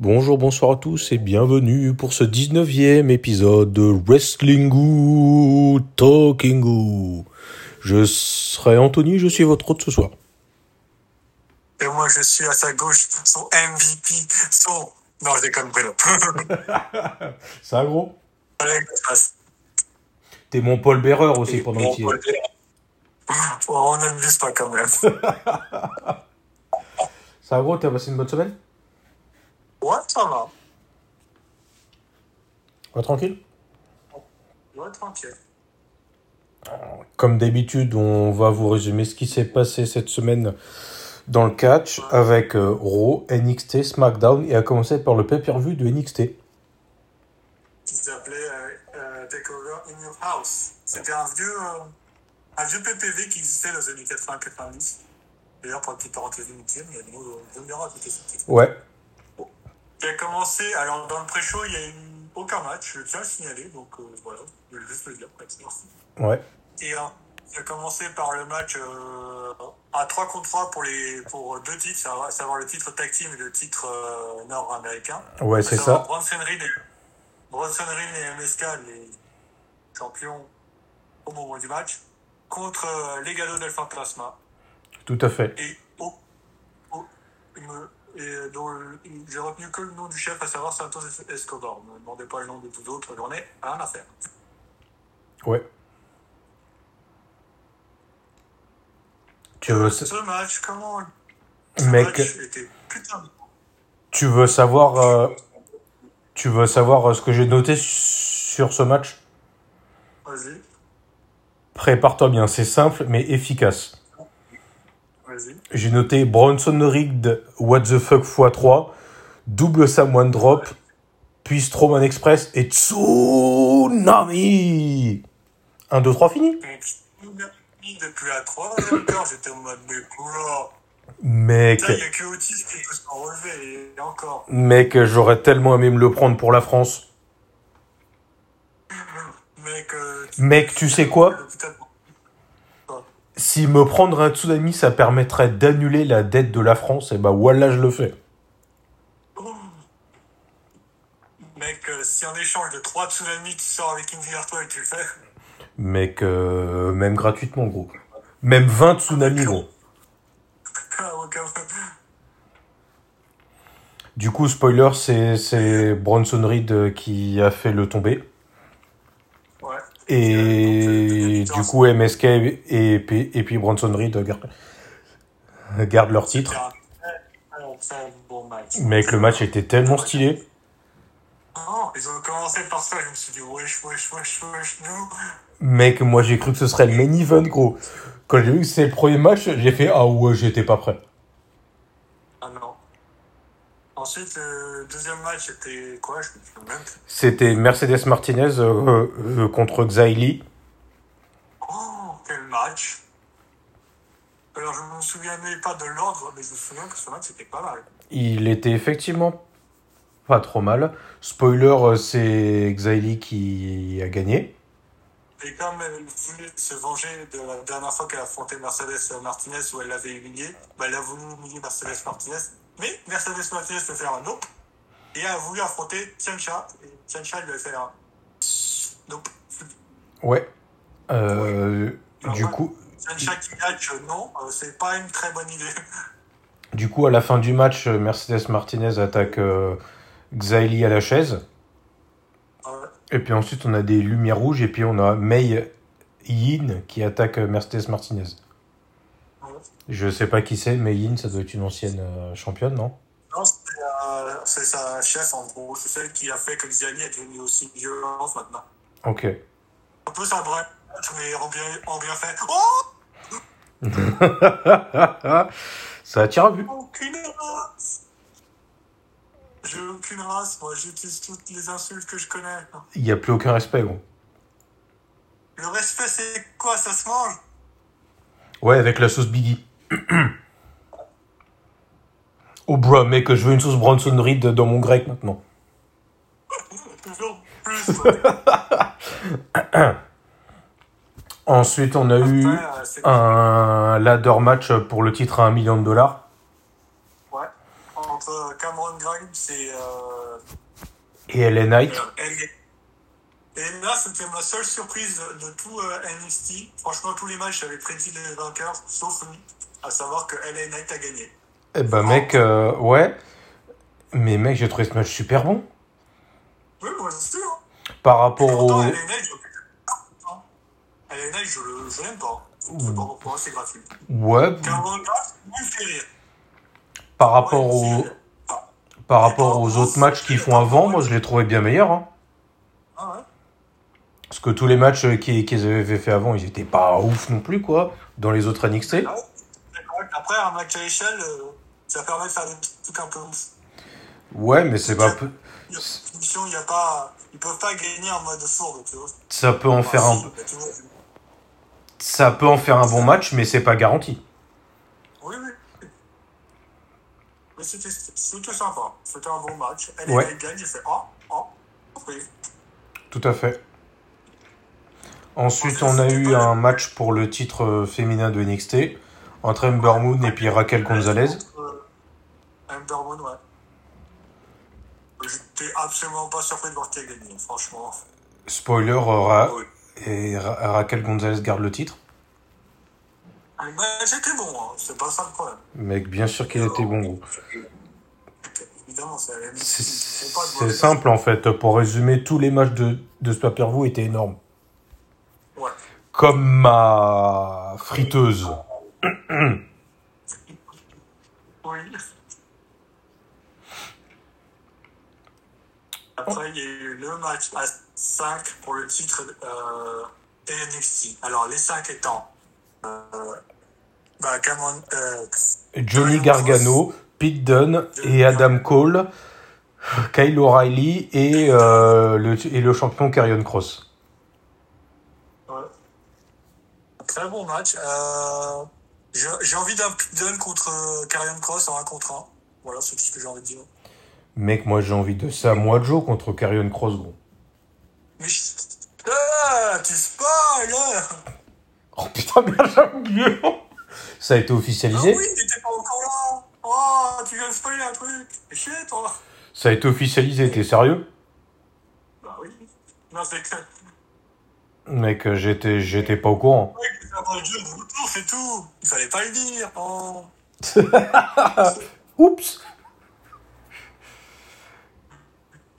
Bonjour, bonsoir à tous et bienvenue pour ce 19e épisode de Wrestling Talking. Je serai Anthony, je suis votre hôte ce soir. Et moi, je suis à sa gauche, son MVP, son... Non, je déconne, Bruno. Ça gros Allez, passe. T'es mon Paul Bearer aussi pendant va dire. Oh, on n'abuse pas quand même. Ça gros, t'as passé une bonne semaine? Ouais, ça va. Ouais, tranquille Ouais, tranquille. Comme d'habitude, on va vous résumer ce qui s'est passé cette semaine dans le catch avec euh, Raw, NXT, SmackDown et à commencer par le pay-per-view de NXT. Qui s'appelait euh, euh, Takeover in Your House. C'était un vieux, euh, un vieux PPV qui existait dans les années 80-90. D'ailleurs, pour une petite parenthèse inutile, il y a euh, verra tout est Ouais, Qui a commencé, alors dans le pré-show, il n'y a eu aucun match, je tiens à le signaler, donc euh, voilà, je vais juste le dire. ouais, Et euh, il a commencé par le match euh, à 3 contre 3 pour, les, pour deux titres, savoir- savoir le titre tag team et le titre euh, nord-américain. ouais, c'est À ça. Bronson Reed et, Bronson Reed et MSK, les champions au moment du match, contre les Legado del Fantasma. Tout à fait. Et, au, au- et dont le- j'ai retenu que le nom du chef, à savoir Santos Escobar. Ne me demandez pas le nom de tout autre, j'en ai rien à faire. Ouais. Tu veux, Ce match, comment ce Mec. match était putain de tu veux savoir, euh, tu veux savoir euh, ce que j'ai noté sur ce match? Vas-y, Prépare-toi bien, c'est simple mais efficace. Vas-y. J'ai noté Bronson Reed, What the fuck x3, double Samoan drop, puis Strowman Express et Tsunami 1, 2, 3, fini Donc, depuis la troisième heure, j'étais en mode, mais quoi? Mec, Là, il n'y a que Otis qui peut s'en relever, et encore. mec, j'aurais tellement aimé me le prendre pour la France. Mec, euh, Mec, tu sais quoi? Si me prendre un tsunami, ça permettrait d'annuler la dette de la France, et bah voilà, je le fais. Mec, euh, si en échange de 3 tsunamis, tu sors avec une virtuelle, tu le fais Mec, euh, même gratuitement, gros. Même 20 tsunamis, gros. Ah, Du coup, spoiler, c'est, c'est Bronson Reed euh, qui a fait le tombé. Et du coup, MSK et, puis- et puis Bronson Reed gardent, gardent leur titre. Mec, le match était tellement stylé. Ils ont commencé par ça, je me suis dit, wesh, wesh, wesh, wesh, nous. Mec, moi j'ai cru que ce serait le main event, gros. Quand j'ai vu que c'était le premier match, j'ai fait Ah ouais, j'étais pas prêt. Ensuite, le deuxième match, c'était quoi? Je me souviens. C'était Mercedes Martinez euh, euh, contre Xaili. Oh, quel match Alors, je ne me souvenais pas de l'ordre, mais je me souviens que ce match, c'était pas mal. Il était effectivement pas trop mal. Spoiler, euh, c'est Xaili qui a gagné. Et comme elle voulait se venger de la dernière fois qu'elle a affronté Mercedes Martinez où elle l'avait humiliée, bah, elle a voulu humilier Mercedes Martinez. Mais Mercedes Martinez peut faire un non. Et a voulu affronter Tiancha. Et Tiancha lui a fait un nope. Ouais. Euh, du coup, Tiancha qui catch, non, euh, c'est pas une très bonne idée. du coup, à la fin du match, euh, Mercedes Martinez attaque euh, Xaili à la chaise. Ouais. Et puis ensuite, on a des lumières rouges. Et puis on a Mei Yin qui attaque euh, Mercedes Martinez. Je sais pas qui c'est, Mei Yin, ça doit être une ancienne euh, championne, non? Non, c'est euh, c'est sa chef en gros. C'est celle qui a fait que Xiali est devenue aussi violente maintenant. Ok. Un peu ça bref, mais en bien, en bien fait. Oh ça attire à vue. Aucune race J'ai aucune race, moi j'utilise toutes les insultes que je connais. Il n'y a plus aucun respect, gros. Le respect c'est quoi? Ça se mange? Ouais, avec la sauce Biggie. oh, bro, mec, je veux une sauce Bronson Reed dans mon grec maintenant. Ensuite, on a eu un ladder match pour le titre à 1 million de dollars. Ouais. Entre Cameron Grimes et, euh, Et LA Knight. et, là, c'était ma seule surprise de tout euh, NXT. Franchement, tous les matchs, j'avais prédit les vainqueurs, sauf à savoir que LA Knight a gagné. Eh ben, mec, euh, ouais. Mais mec, j'ai trouvé ce match super bon. Oui, moi aussi. Hein. Par Et rapport pourtant, au. LA Knight, je hein. LA Knight, je, le- je l'aime pas. Je sais pas pourquoi, c'est gratuit. Ouais, Cameron Grimes, lui, il fait rire. par rapport Ouais, au. Ah, Par rapport aux autres matchs qu'ils font avant, moi je les trouvais bien meilleurs. Hein. ah ouais. Parce que tous les matchs qu'ils qu'ils avaient fait avant, ils étaient pas ouf non plus, quoi, dans les autres NXT. Ah ouais. Après, un match à échelle, euh, ça permet de faire des trucs un peu ouf. Ouais, mais c'est pas. peu- Il y a pas, ils peuvent pas gagner en mode fourbe, tu vois. Ça peut en faire un. Ça peut en faire un bon match, mais c'est pas garanti. Oui, oui. Mais c'était, sympa. C'était un bon match. Elle Ouais. elle gagne, j'ai fait oh, oh, oui. Tout à fait. Ensuite, on a eu un match pour le titre euh, féminin de NXT entre Ember Moon et puis Raquel Gonzalez. Euh, Ember Moon, ouais. J'étais absolument pas surpris de voir a gagné, franchement. Spoiler, euh, Ra- Oui. et Ra- Raquel Gonzalez garde le titre. Match était bon, hein. c'est pas ça le problème. Mec, bien sûr qu'il était bon, gros. C'est simple en fait. Pour résumer, tous les matchs de, de ce pay-per-view étaient énormes. Ouais. Comme ma friteuse. Après, il y a eu le match à 5 pour le titre euh, NXT. Alors, les 5 étant euh, bah, Cameron, euh, Johnny Gargano, Pete Dunne et Adam Cole, Kyle O'Reilly et, euh, le, et le champion Karrion Cross. ouais. très bon match. J'ai envie d'un Dunne contre euh, Karrion Cross en 1 contre 1. Voilà, c'est tout ce que j'ai envie de dire. Mec, moi j'ai envie de Samoa Joe contre Karrion Cross, gros. Mais je- ah, tu spoil là Oh putain, j'ai oublié. Ça a été Ah officialisé oui, t'étais pas encore là Oh, tu viens de spoiler un truc chier, toi Ça a été officialisé, t'es sérieux? Bah oui. Non, c'est que... Mec, euh, j'étais, j'étais pas au courant. Ouais, que c'est tout Il fallait pas le dire oh. Oups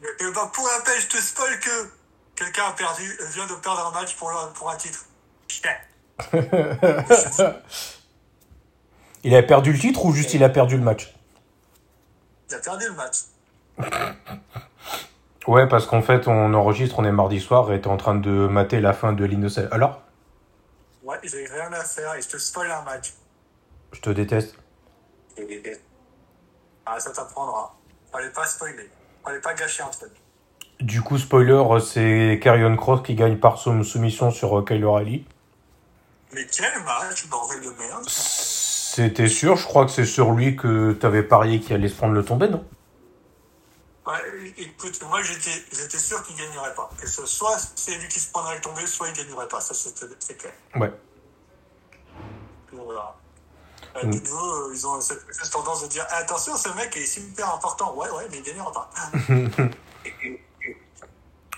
Et bah pour rappel, je te spoil que quelqu'un a perdu, vient de perdre un match pour, la- pour un titre. Putain. Il a perdu le titre ou juste il a perdu le match? Il a perdu le match. Ouais, parce qu'en fait, on enregistre, on est mardi soir et t'es en train de mater la fin de l'Innocent. Alors? Ouais, j'ai rien à faire et je te spoil un match. Je te déteste. Ah, ça t'apprendra. Fallait pas spoiler. Fallait pas gâcher un truc. Du coup, spoiler, c'est Karrion Cross qui gagne par soum- soumission sur euh, Kyle O'Reilly. Mais quel match, bordel de merde C'était sûr, je crois que c'est sur lui que t'avais parié qu'il allait se prendre le tombé, non? Ouais, écoute, moi j'étais, sûr qu'il gagnerait pas. Que ce soit c'est lui qui se prendrait le tombé, soit il gagnerait pas. Ça, c'est clair. Ouais. Donc, Voilà. Euh, Mm. euh, ils ont cette, cette tendance de dire attention, ce mec est super important. Ouais, ouais, mais il gagnera pas.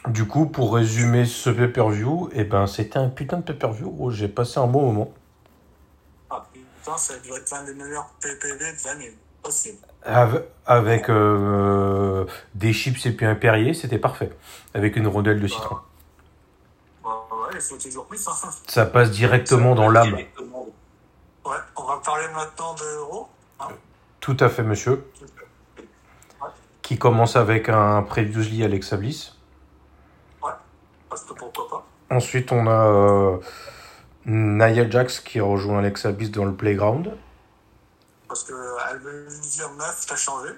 Du coup, pour résumer ce pay-per-view, eh ben, c'était un putain de pay-per-view où j'ai passé un bon moment. ah putain, ça doit être l'un des meilleurs PPV de l'année. Possible. Ave- Avec euh, des chips et puis un Perrier, c'était parfait. Avec une rondelle de citron. Ça passe directement dans l'âme. Ouais, on va parler maintenant de. Hein. Tout à fait, monsieur. Qui commence avec un previously Alexa Bliss. Ouais, parce que pourquoi pas. Ensuite, on a euh, Nia Jax qui rejoint Alexa Bliss dans le playground. Parce qu'elle veut lui dire meuf, t'as changé.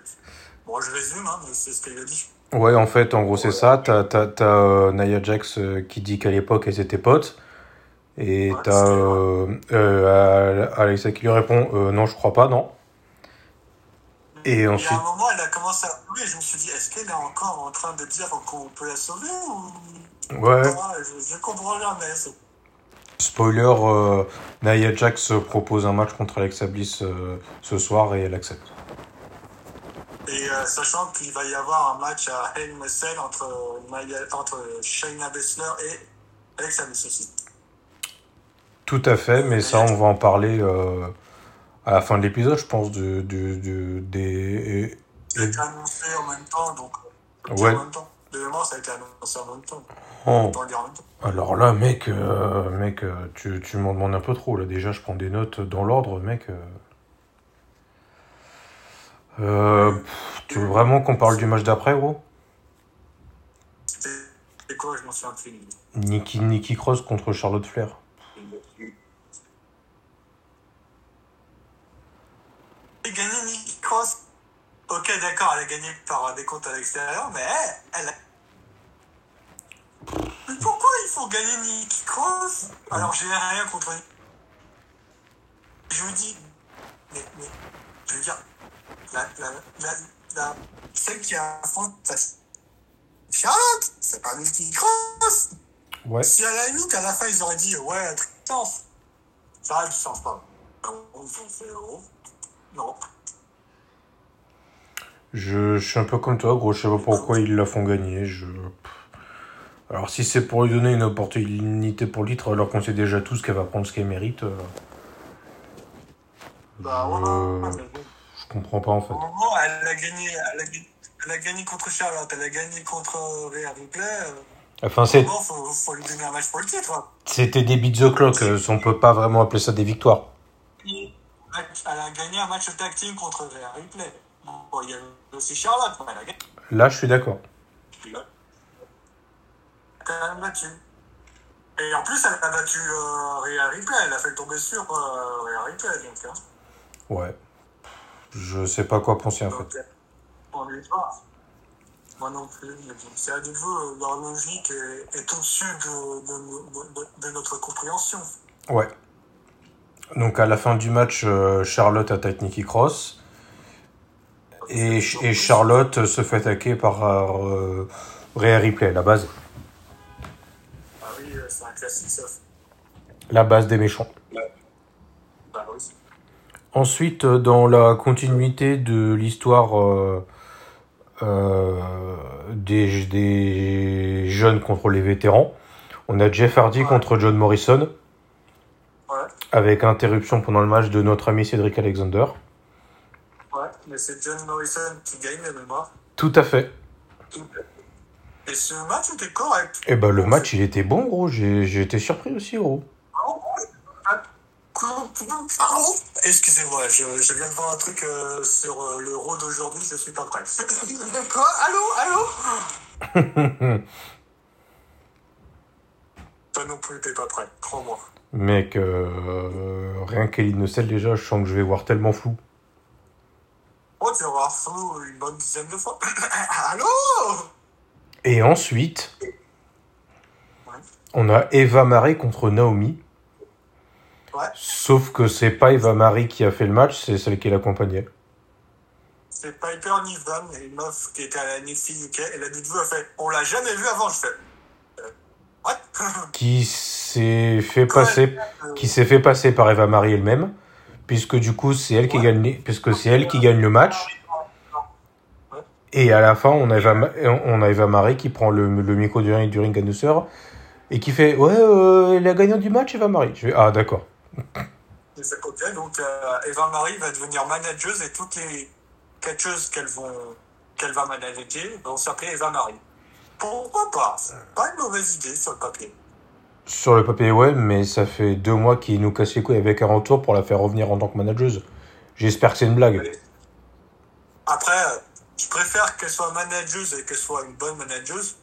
Bon, je résume, hein, mais c'est ce qu'elle a dit. Ouais, en fait, en gros, c'est ça. T'as, t'as, t'as euh, Nia Jax euh, qui dit qu'à l'époque, elles étaient potes. Et Ouais, t'as euh, euh, Alexa qui lui répond euh, Non, je crois pas, non. Et ensuite- a un moment, elle a commencé à pleurer. Je me suis dit, est-ce qu'elle est encore en train de dire qu'on peut la sauver ou. Ouais, je, je comprends jamais. Spoiler euh, Nia Jax propose un match contre Alexa Bliss euh, ce soir et elle accepte. Et euh, sachant qu'il va y avoir un match à Hell Cell entre, entre Shayna Baszler et Alexa Bliss aussi. Tout à fait, mais ça, on va en parler euh, à la fin de l'épisode, je pense, de, de, de- des... Ça a été annoncé en même temps, donc. euh, Ouais. En même temps. Ça a été annoncé en même temps. Oh. On peut le dire en même temps. Alors là, mec, euh, mec euh, tu, tu m'en demandes un peu trop. Là, déjà, je prends des notes dans l'ordre, mec. euh. Euh, pff, tu veux vraiment qu'on parle du match d'après, gros? C'était quoi? Je m'en souviens plus. Nikki, Nikki Cross contre Charlotte Flair. Et gagné Nikki Cross. Ok, d'accord, elle a gagné par un décompte à l'extérieur, mais elle a... Mais pourquoi il faut gagner Nikki Cross Alors j'ai rien contre Je vous dis, mais, mais je veux dire, la, la, la, la, celle qui a Charlotte, c'est pas Nikki Cross. Ouais. Si à la limite, à la fin, ils auraient dit, ouais, tristance, ça aurait du sens, pas. Ils. Non. Je, je suis un peu comme toi, gros. Je sais pas pourquoi ils la font gagner. Je... Alors, si c'est pour lui donner une opportunité pour le titre, alors qu'on sait déjà tous qu'elle va prendre ce qu'elle mérite, euh, Bah ouais, Euh, bon. je comprends pas en fait. Moment, elle a gagné, elle a gagné, elle a gagné contre Charlotte, elle a gagné contre euh, Rhea Ripley. Euh, Enfin, c'est- moment, faut, faut lui donner un match pour le titre. hein. c'était des beats the clock. On peut pas vraiment appeler ça des victoires. Elle a gagné un match tag team contre Rhea Ripley. Bon, il y a aussi Charlotte, mais elle a gagné. Là, je suis d'accord. Quand même battu. Et en plus, elle a battu euh, Rhea Ripley, elle a fait tomber sur euh, Rhea Ripley. Donc, hein. Ouais. Je sais pas quoi penser en fait. Donc, on lui doit. Moi non plus. C'est à nouveau, leur logique est, est au-dessus de, de- de- de notre compréhension. Ouais. Donc à la fin du match, euh, Charlotte attaque Nikki Cross. Et, et Charlotte se fait attaquer par euh, Rhea Ripley, la base. La base des méchants. Bah. Ensuite, euh, dans la continuité de l'histoire euh, euh, des, des jeunes contre les vétérans, on a Jeff Hardy contre John Morrison, Ouais, avec interruption pendant le match de notre ami Cédric Alexander. ouais. Mais c'est John Morrison qui gagne. Tout à fait. Et ce match était correct. Et ben le match, il était bon, gros. J'ai été surpris aussi, gros. Excusez-moi, je, je viens de voir un truc euh, sur euh, l'euro d'aujourd'hui, je suis pas prêt. Quoi Allô Allô? Toi non plus, t'es pas prêt, crois-moi. Mec, euh, rien qu'Ellie Nocel, déjà, je sens que je vais voir tellement flou. Oh, tu vas voir flou une bonne dizaine de fois. Allô? Et ensuite, on a Eva Marie contre Naomi. Ouais. Sauf que c'est pas Eva Marie qui a fait le match, c'est celle qui l'accompagnait. C'est Piper Niven, une meuf qui était à la NXT UK, et la vidéo a fait On l'a jamais vu avant, je fais. Euh, what Qui s'est fait passer, qui s'est fait passer par Eva Marie elle-même, puisque du coup c'est elle qui Ouais. gagne, les- puisque c'est elle qui gagne le match. Et à la fin, on a Eva, on a Eva Marie qui prend le, le micro du ring, du ring annonceur et qui fait ouais, euh, la gagnante du match Eva Marie. Je fais ah d'accord. Et c'est ok, donc euh, Eva Marie va devenir manageuse et toutes les catcheuses qu'elle qu'elle va manager vont s'appeler Eva Marie. Pourquoi pas? Pas une mauvaise idée sur le papier. Sur le papier ouais, mais ça fait deux mois qu'il nous casse les couilles avec un retour pour la faire revenir en tant que manageuse. J'espère que c'est une blague. Après, je préfère qu'elle soit manageuse et qu'elle soit une bonne manageuse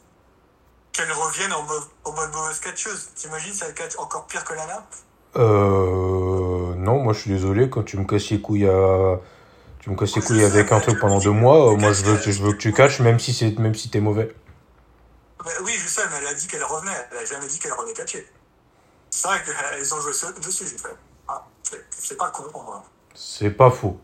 qu'elle revienne en mode, en mode mauvaise catcheuse. T'imagines, ça être encore pire que la nappe Euh, non, moi je suis désolé quand tu me casses les couilles à, tu me casses les couilles avec un truc pendant deux mois. euh, moi je veux, que- je veux que tu catches même si c'est, même si t'es mauvais. Oui, je sais, mais elle a dit qu'elle revenait. Elle a jamais dit qu'elle revenait catcher. C'est vrai qu'elles ont joué dessus, j'ai fait. Ah, c'est- pas con, moi. C'est pas faux.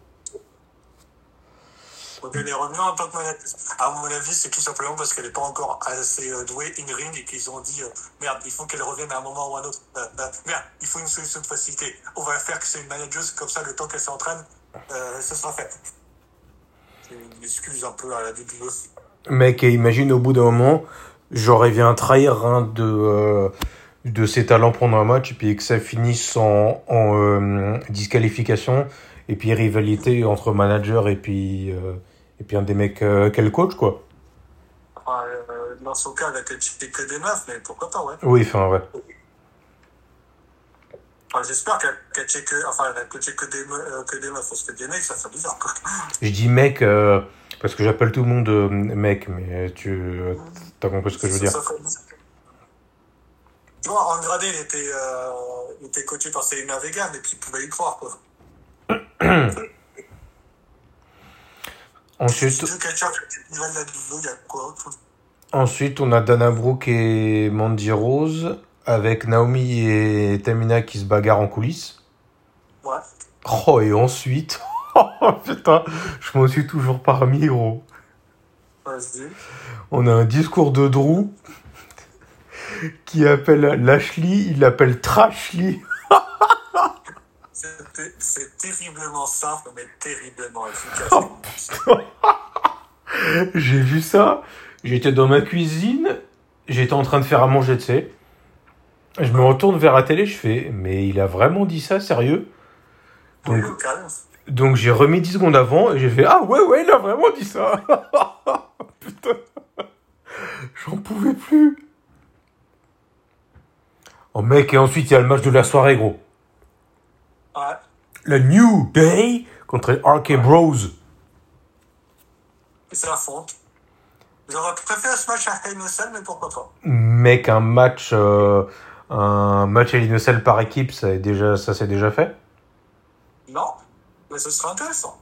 Donc elle est revenue en tant que manageuse. À mon avis, c'est tout simplement parce qu'elle n'est pas encore assez euh, douée in-ring et qu'ils ont dit euh, merde, il faut qu'elle revienne à un moment ou à un autre. Euh, merde, il faut une solution de facilité. On va faire que c'est une manageuse, comme ça, le temps qu'elle s'entraîne, ce sera fait. une excuse un peu à la WWE. Mec, et imagine au bout d'un moment, j'aurais bien trahir un de, euh, de ses talents pendant un match, et puis que ça finisse en, disqualification, et puis rivalité entre manager et puis, et puis un des mecs euh, quel coach, quoi. Euh, dans son cas, elle a catché que des meufs, mais pourquoi pas, ouais. Oui, enfin, ouais. Enfin, J'espère qu'elle a catché que, enfin, elle a catché que des, euh, que des meufs, parce que des mecs, ça fait bizarre, quoi. Je dis mec, euh, parce que j'appelle tout le monde euh, mec, mais tu t'as compris ce que je veux dire. Tu vois, Andrade, il était, il était coaché par Selena Vega, mais puis il pouvait y croire, quoi. Ensuite, Si deux catcheurs qui veulent la WWE, il y a quoi ensuite, on a Dana Brooke et Mandy Rose, avec Naomi et Tamina qui se bagarrent en coulisses. Ouais. Oh, et ensuite, oh putain, je m'en suis toujours parmi, gros. Vas-y. On a un discours de Drew qui appelle Lashley, il l'appelle Trashly. C'est terriblement simple, mais terriblement efficace. Oh. J'ai vu ça, j'étais dans ma cuisine, j'étais en train de faire à manger, tu sais. Je me retourne vers la télé, je fais, mais il a vraiment dit ça, sérieux? Donc, donc j'ai remis 10 secondes avant et j'ai fait, ah ouais, ouais, il a vraiment dit ça. Putain, j'en pouvais plus. Oh mec, et ensuite il y a le match de la soirée, gros. Ouais. La New Day contre RK Bros. C'est la fonte. J'aurais préféré ce match à Hell mais pourquoi pas. Mec, un match, euh, un match à par équipe, ça, est déjà, ça s'est déjà fait. Non, mais ce serait intéressant.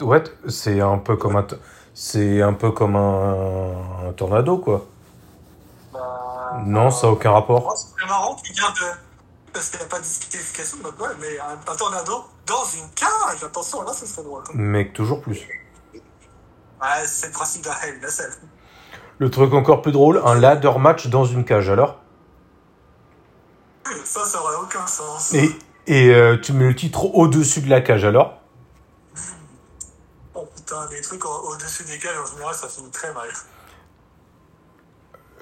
Ouais, c'est un peu comme un, c'est un peu comme un, un tornado, quoi. Bah, Non, ça a aucun rapport. C'est marrant qu'il vient de. Parce qu'il n'y a pas de disqualification, donc ouais, mais un, un tornado dans une cage, attention, là, ce serait drôle. Mec, toujours plus. Ouais, c'est le principe de Hell in a Cell. Le truc encore plus drôle, un ladder match dans une cage, alors. Ça, ça aurait aucun sens. Et, et euh, tu mets le titre au-dessus de la cage, alors. Oh putain, les trucs au- au-dessus des cages, en général, ça finit très mal.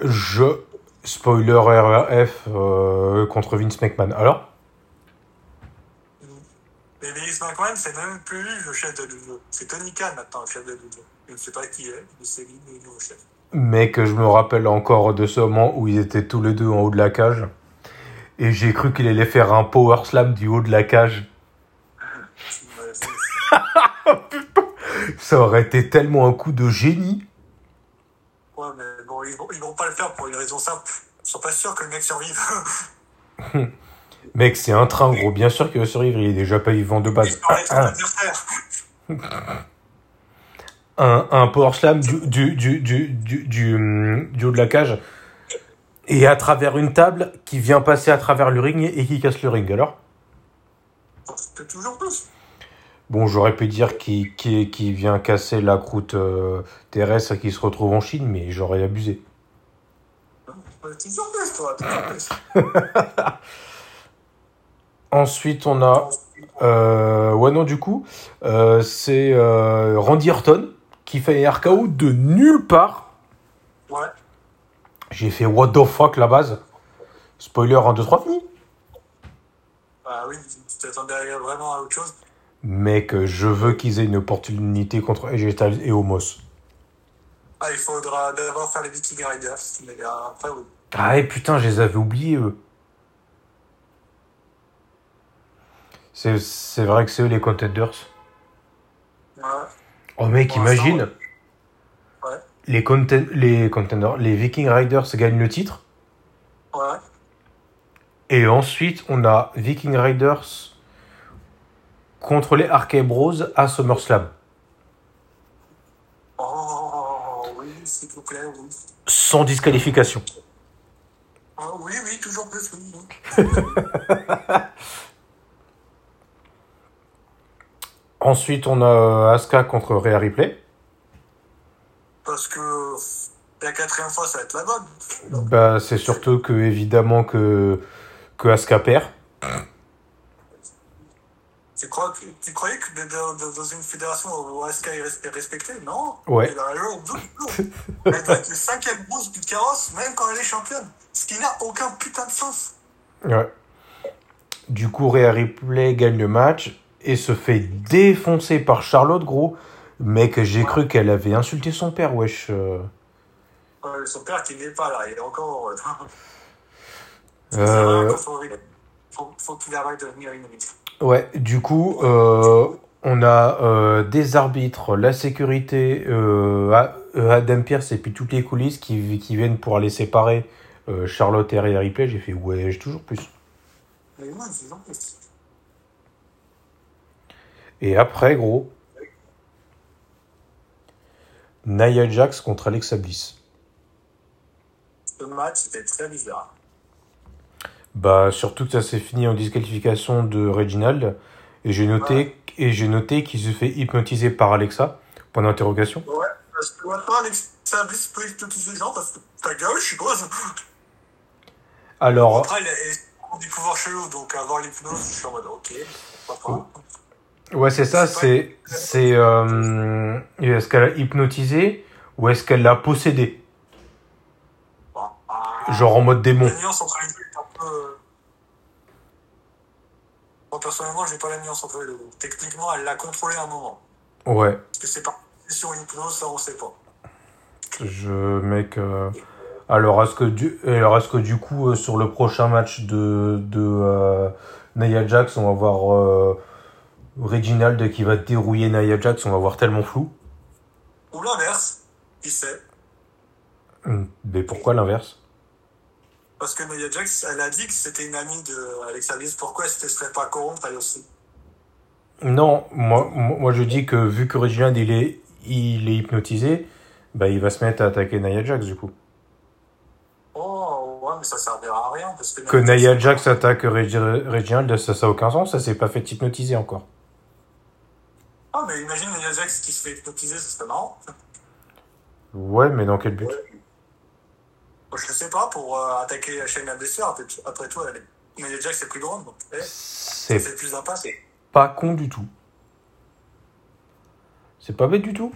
Je, spoiler RRF euh, contre Vince McMahon, alors? Mais Vince McMahon, c'est même plus le chef de WWE. C'est Tony Khan maintenant, le chef de WWE. Je ne sais pas qui est, mais c'est lui le nouveau chef. Mec, je me rappelle encore de ce moment où ils étaient tous les deux en haut de la cage. Et j'ai cru qu'il allait faire un power slam du haut de la cage. Ça aurait été tellement un coup de génie. Ouais, mais ils vont, ils vont pas le faire pour une raison simple. Ils sont pas sûrs que le mec survive. Mec, c'est un train, gros. Bien sûr qu'il va survivre, il est déjà pas vivant de base. Un, un, power slam du, du, du, du, du, du, du haut de la cage. Et à travers une table qui vient passer à travers le ring et qui casse le ring, alors? C'est toujours plus. Bon, j'aurais pu dire qu'il qui, qui vient casser la croûte euh, terrestre et qui se retrouve en Chine, mais j'aurais abusé. Plus, toi. Ensuite, on a. Euh, ouais, non, du coup, euh, c'est euh, Randy Orton qui fait un RKO de nulle part. Ouais. J'ai fait what the fuck la base. Spoiler 1, 2, 3, fini. Bah oui, tu t'attendais vraiment à autre chose. Mec, je veux qu'ils aient une opportunité contre Styles et Homos. Ah, il faudra d'abord faire les Viking Riders. Mais après, oui. Ah ouais, putain, je les avais oubliés, eux. C'est vrai que c'est eux les contenders. Ouais. Oh mec, Pour imagine. Ouais. Les, conten les contenders, les Viking Riders gagnent le titre. Ouais. Et ensuite, on a Viking Riders contre les Arcade Bros à SummerSlam. Oh, oui, s'il vous plaît, oui. Sans disqualification. Oh, oui, oui, toujours plus. Ensuite, on a Asuka contre Rhea Ripley. Parce que la quatrième fois, ça va être la bonne. Bah, c'est surtout que, évidemment, que, que Asuka perd. Tu, crois que, tu croyais que dans, une fédération où Asuka est res- est respectée Non. Ouais. Elle doit être le cinquième boss du carrosse, même quand elle est championne. Ce qui n'a aucun putain de sens. Ouais. Du coup, Rhea Ripley gagne le match et se fait défoncer par Charlotte, gros. Mec, j'ai cru qu'elle avait insulté son père, wesh. euh. Son père qui n'est pas là, il est encore. Euh, faut, faut, faut qu'il arrête de venir une minute. Ouais, du coup, euh, on a euh, des arbitres, la sécurité, euh, Adam Pierce et puis toutes les coulisses qui, qui viennent pour aller séparer Charlotte et Rhea Ripley. J'ai fait, ouais, j'ai toujours plus. Et après, gros, Nia Jax contre Alexa Bliss. Ce match était très bizarre. Bah, surtout que ça s'est fini en disqualification de Reginald. Et j'ai noté, et j'ai noté qu'il se fait hypnotiser par Alexa. Point d'interrogation. Ouais, parce que maintenant, Alexa Bliss peut hypnotiser les gens parce que ta gueule, je suis grosse. Alors, Après, elle a du pouvoir chelou, donc avoir l'hypnose, je suis en mode ok, pas. ouais, c'est ça, C'est c'est, euh, est-ce qu'elle a hypnotisé ou est-ce qu'elle l'a possédé? Bon, ah, Genre en mode démon. La nuance entre les deux peu. Moi, personnellement, j'ai pas la nuance entre les deux. Techniquement, elle l'a contrôlé à un moment. Ouais. Est-ce que c'est pas sur une hypnose, ça, on sait pas. Je, mec, euh, alors est-ce que du, alors est-ce que du coup, euh, sur le prochain match de, de, euh, Nia Jax, on va voir, euh, Reginald qui va dérouiller Nia Jax, on va voir tellement flou? Ou l'inverse, qui sait? Hum, Mais pourquoi l'inverse? Parce que Nia Jax, elle a dit que c'était une amie de Alexa Bliss. Pourquoi est-ce qu'elle serait pas corrompue, elle aussi? Non, moi, moi je dis que vu que Reginald il est, il est hypnotisé, bah il va se mettre à attaquer Nia Jax du coup. Oh, ouais, mais ça servira à rien. Parce que, Que Nia Jax attaque Regi- Reginald, ça ça a aucun sens, ça s'est pas fait hypnotiser encore. Ah, mais imagine Nia Jax qui se fait hypnotiser, ça serait marrant. Ouais, mais dans quel but? Je sais pas, pour euh, attaquer Shayna Baszler, après, après tout, elle est... Nia Jax est plus grande, donc eh, C'est c'est plus impasse. pas con du tout. C'est pas bête du tout.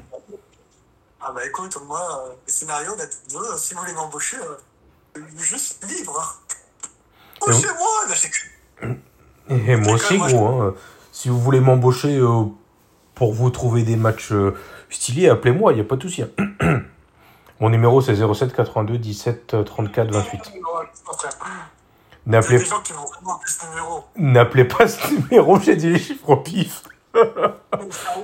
Ah bah écoute, moi, euh, le scénario d'être deux, euh, si vous voulez m'embaucher, euh, juste libre. Et vous- Embauchez-moi là, c'est- Et moi aussi, moi, gros. hein. Si vous voulez m'embaucher euh, pour vous trouver des matchs euh, stylés, appelez-moi, il n'y a pas de souci. Mon numéro, c'est 07 82 17 euh, 34 28. Ouais, au contraire. Il y a N'appelez pas ce numéro, j'ai dit les chiffres au pif. Ah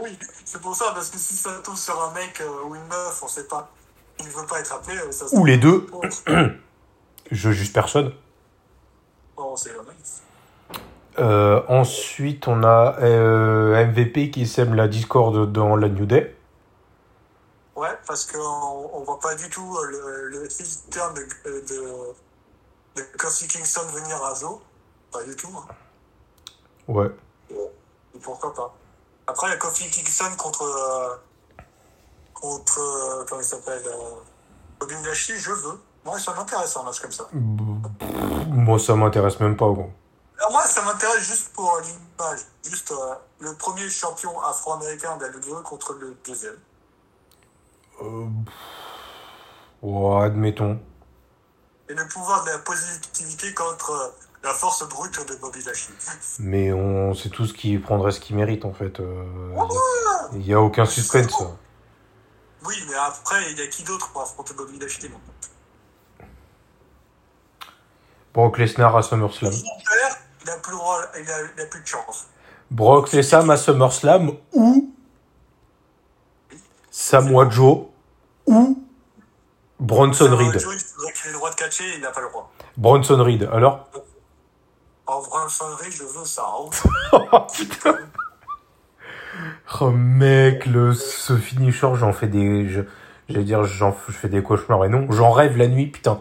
oui, c'est pour ça, parce que si ça tombe sur un mec euh, ou une meuf, on sait pas. Il veut pas être appelé, euh, ça se Ou les deux, je juge personne. bon, c'est jamais. Euh, ensuite, on a euh, MVP qui sème la discorde dans la New Day. Ouais, parce qu'on on voit pas du tout euh, le, le de, de, de Kofi Kingston venir à Zo. Pas du tout. hein. Ouais. Pourquoi pas. Après, il y a Kofi Kingston contre. euh, contre. euh, comment il s'appelle Bobby je veux. Moi, ça m'intéresse un match comme ça. Moi, ça m'intéresse même pas, gros. Alors, moi, ça m'intéresse juste pour l'image. Juste le premier champion afro-américain de la WWE contre le deuxième. Euh, ouais, admettons. Et le pouvoir de la positivité contre euh, la force brute de Bobby Lashley. Mais on sait tous qui prendrait ce qu'il mérite, en fait. Il n'y a aucun suspense. Oui, mais après, il y a qui d'autre pour affronter Bobby Lashley Brock Lesnar à SummerSlam. Il a plus, le droit- il a, il a plus de chance. Brock Lesnar à SummerSlam ou Samoa Joe ou Bronson Samoa Reed. Joe, Il faudrait qu'il ait le droit de catcher, il n'a pas le droit. Bronson Reed, alors En Bronson Reed, je veux ça. Oh putain Oh mec, le, ce finisher, j'en fais des... je- J'allais dire, j'en je fais des cauchemars, et non, j'en rêve la nuit, putain.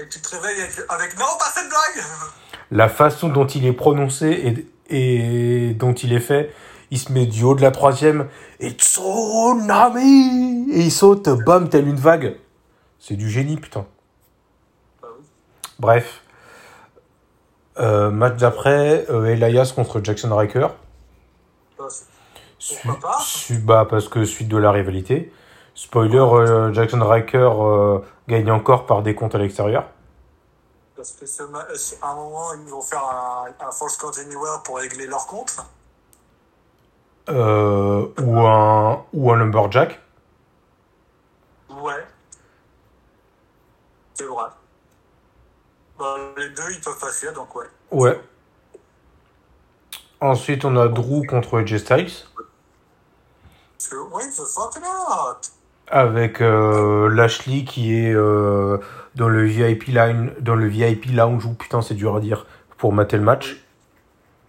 Et tu te réveilles avec, avec non, pas cette blague La façon dont il est prononcé et, et dont il est fait, il se met du haut de la troisième, et tsunami Et il saute, bam, telle une vague. C'est du génie, putain. Bref. Euh, match d'après, euh, Elias contre Jackson Riker. Su- Pourquoi pas su- bah, parce que suite de la rivalité. Spoiler, euh, Jackson Riker gagne encore par des comptes à l'extérieur. Parce que ce à un moment, ils vont faire un, un False Count Anywhere pour régler leur compte. Euh, ou, un, ou un Lumberjack. Ouais. C'est vrai. Bah, les deux, ils peuvent passer, donc ouais. Ouais. Ensuite, on a Drew contre AJ Styles. Oui, the fuck not. Avec euh, Lashley qui est euh, dans le VIP line, dans le VIP lounge où putain c'est dur à dire pour mater le match.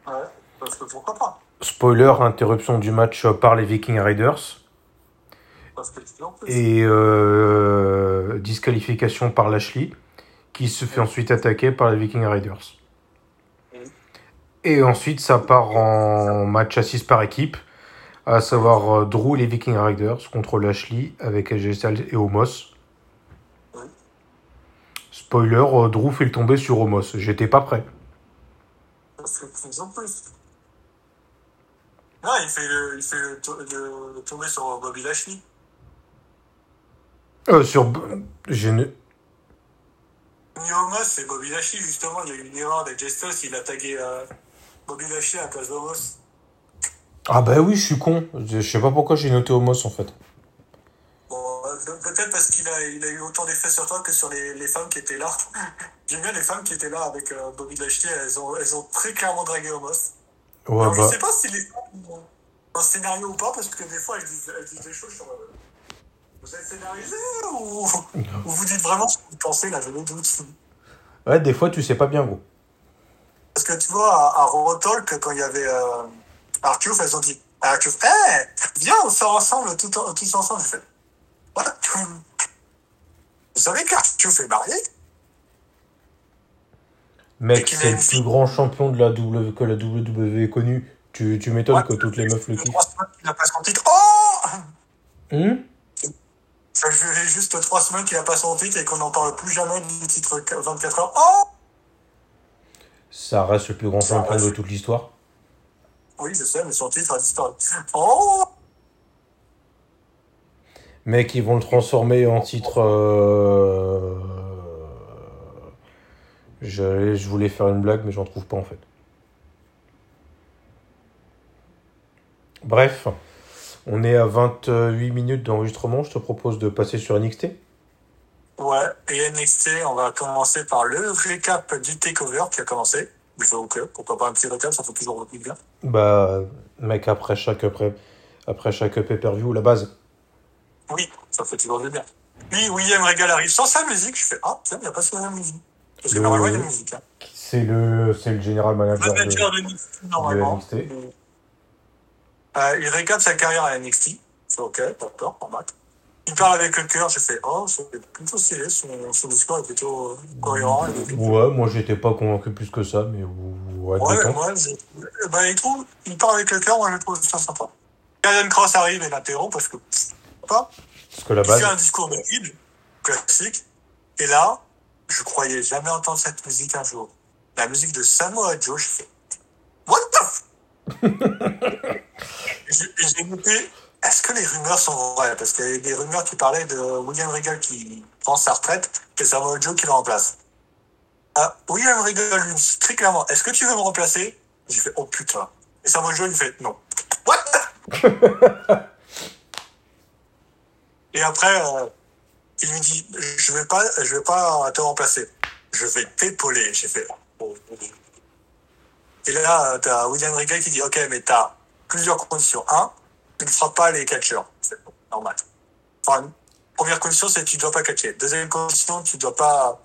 Ouais, parce que pourquoi pas Spoiler, interruption du match par les Viking Raiders et euh, disqualification par Lashley qui se fait ensuite attaquer par les Viking Raiders. Et ensuite ça part en match à 6 par équipe, à savoir euh, Drew et les Viking Raiders contre Lashley avec AJ Styles et Omos. Spoiler, euh, Drew fait le tomber sur Omos. J'étais pas prêt. Parce que tu en plus. Non, il fait le, il fait le, to- le- tomber sur Bobby Lashley. Euh, sur... J'ai ne- Niomos, c'est Bobby Lashley, justement. Il y a eu une erreur avec Styles, il a tagué euh, Bobby Lashley à la place d'Omos. Ah bah oui, je suis con. Je je sais pas pourquoi j'ai noté Omos en fait. Bon, euh, peut-être parce qu'il a, il a eu autant d'effets sur toi que sur les, les femmes qui étaient là. J'aime bien les femmes qui étaient là avec euh, Bobby Lashley, elles ont, elles ont très clairement dragué Omos. Ouais, Alors, bah... Je sais pas si les femmes ont un scénario ou pas, parce que des fois elles disent, elles disent des choses sur. euh, Vous êtes scénarisé ou, ou vous dites vraiment ce que vous pensez là, je me doute. Ouais, des fois tu sais pas bien gros. Parce que tu vois, à, à Raw Talk, quand il y avait euh, Artuf, elles ont dit Artuf, hé, viens, on sort ensemble, tout, tous ensemble. J'ai fait What? Vous savez qu'Artuf est marié Mec, c'est le plus grand champion de la w... que la WWE ait connu. Tu, tu m'étonnes Ouais, que toutes les meufs le kiffent. qu'il a pas son titre. Oh Hum Ça fait juste trois semaines qu'il a pas son titre et qu'on n'en parle plus jamais du titre 24 heures. Oh Ça reste le plus grand champion reste. de toute l'histoire. Oui, je sais, mais son titre a disparu. Oh Mec, ils vont le transformer en titre. euh, Je, je voulais faire une blague, mais j'en trouve pas en fait. Bref, on est à 28 minutes d'enregistrement. Je te propose de passer sur NXT. Ouais, et NXT, on va commencer par le récap du takeover qui a commencé. Je fais ok, pourquoi pas un petit récap, ça fait toujours bien. Bah, mec, après chaque, après, après chaque pay-per-view, la base. Oui, ça fait toujours du bien. Puis William Regal arrive sans sa musique, je fais ah, tiens, il n'y a pas sa musique. Parce que Le- normalement, il y a une musique. Hein. C'est le, c'est le general manager. de- Manager de NXT, normalement. NXT. Euh, il récap sa carrière à NXT. Fais ok, d'accord, normal. Il parle avec le cœur, j'ai fait oh, c'est plutôt stylé, son, son discours est plutôt euh, cohérent. et- Ouais, moi j'étais pas convaincu plus que ça, mais ouais, Ouais, moi, je- bah, il, trouve, il parle avec le cœur, moi je trouve ça sympa. Karen Cross arrive et l'interrompt parce que, pff, pas. Parce que la Il base, fait un discours de guide, classique. Et là, je croyais jamais entendre cette musique un jour. La musique de Samoa Joe, je fais What the f? J'ai- noté, est-ce que les rumeurs sont vraies? Parce qu'il y avait des rumeurs qui parlaient de William Regal qui prend sa retraite et Samoa Joe qui le remplace. Ah, William Regal lui dit très clairement, est-ce que tu veux me remplacer? J'ai fait, oh putain. Et Samoa Joe lui fait, non. What Et après, euh, il lui dit, je vais pas, je vais pas te remplacer. Je vais t'épauler. J'ai fait, oh, oh. Et là, t'as William Regal qui dit, ok, mais t'as plusieurs conditions. Un, tu ne feras pas les catcheurs. C'est normal. Enfin, première condition, c'est que tu ne dois pas catcher. Deuxième condition, tu ne dois pas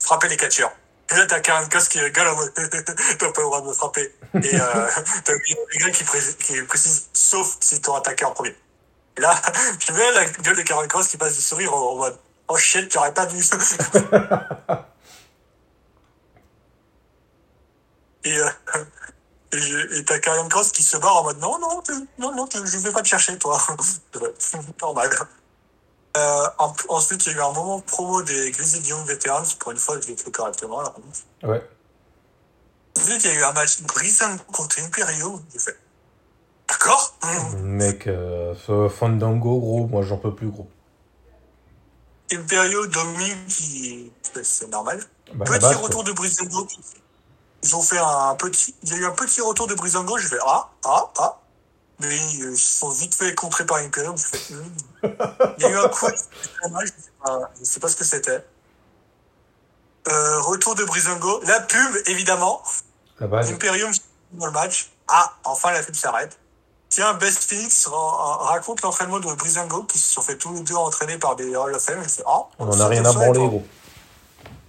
frapper les catcheurs. Et là, t'as Karen Cross qui rigole en mode, t'as pas le droit de me frapper. Et euh, t'as William Regal qui, pré- qui précise, sauf si t'ont attaqué en premier. Et là, je mets la gueule de Karen Cross qui passe du sourire en, mode, oh shit, tu aurais pas dû. et euh, et t'as Karen Cross qui se barre en mode, non, non, non, non, je vais pas te chercher, toi. Normal. Euh, en- ensuite, il y a eu un moment promo des Grizzly Young Veterans. Pour une fois, je l'ai fait correctement. Là. ouais. Ensuite, il y a eu un match Brisson contre Imperio. J'ai fait. D'accord Mec, euh, ce Fandango, gros, moi j'en peux plus, gros. Imperio domine qui. C'est normal. Bah, petit retour de Brizango. Ils ont fait un petit. Il y a eu un petit retour de Brizango. Je fais ah, ah, ah. Mais euh, ils se sont vite fait contrer par Imperium. Je fais, hum. Il y a eu un coup. Je sais pas, je sais pas ce que c'était. Euh, retour de Brizango. La pub, évidemment. la base. Imperium dans le match. Ah, enfin la pub s'arrête. Tiens, Best Phoenix ra- raconte l'entraînement de Brizango qui se sont fait tous les deux entraîner par des Hall of Fame. Ah, On en a rien à branler, gros.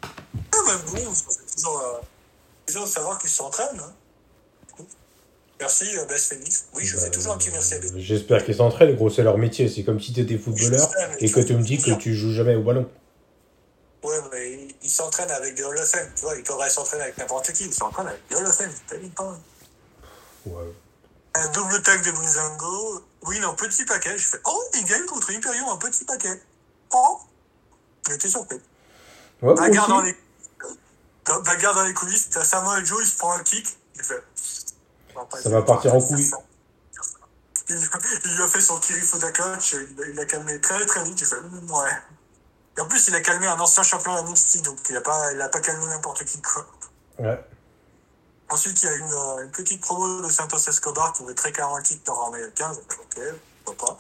Ah, bah bon, fait toujours euh, de savoir qu'ils s'entraînent. Hein. Merci, euh, Best Phoenix. Oui, je fais toujours un petit merci à Best Euh, J'espère qu'ils s'entraînent, gros, c'est leur métier. C'est comme si t'étais footballeur et que tu me dis que tu joues jamais au ballon. Ouais, mais ils- s'entraînent avec des Hall of Fame. Tu vois, ils pourraient s'entraîner avec n'importe qui. Ils s'entraînent avec des Hall of Fame. Pas Ouais. Un double tag de Brizango. Oui, non, petit paquet. Je fais, oh, il gagne contre Imperium, un petit paquet. Oh J'étais surpris. Ouais, Bagarre dans les... Bagarre dans les coulisses, t'as Joe, il se prend un kick. Il fait... Ça va partir en couille. Il, il lui a fait son Kirifuda coach, il il l'a calmé très très vite, il fait Hum, ouais. Et en plus, il a calmé un ancien champion à NXT, donc il a pas, il a pas calmé n'importe qui, quoi. Ouais. Ensuite, il y a une, euh, une petite promo de Santos Escobar qui veut très clairement le titre nord-américain. Ok, pourquoi pas.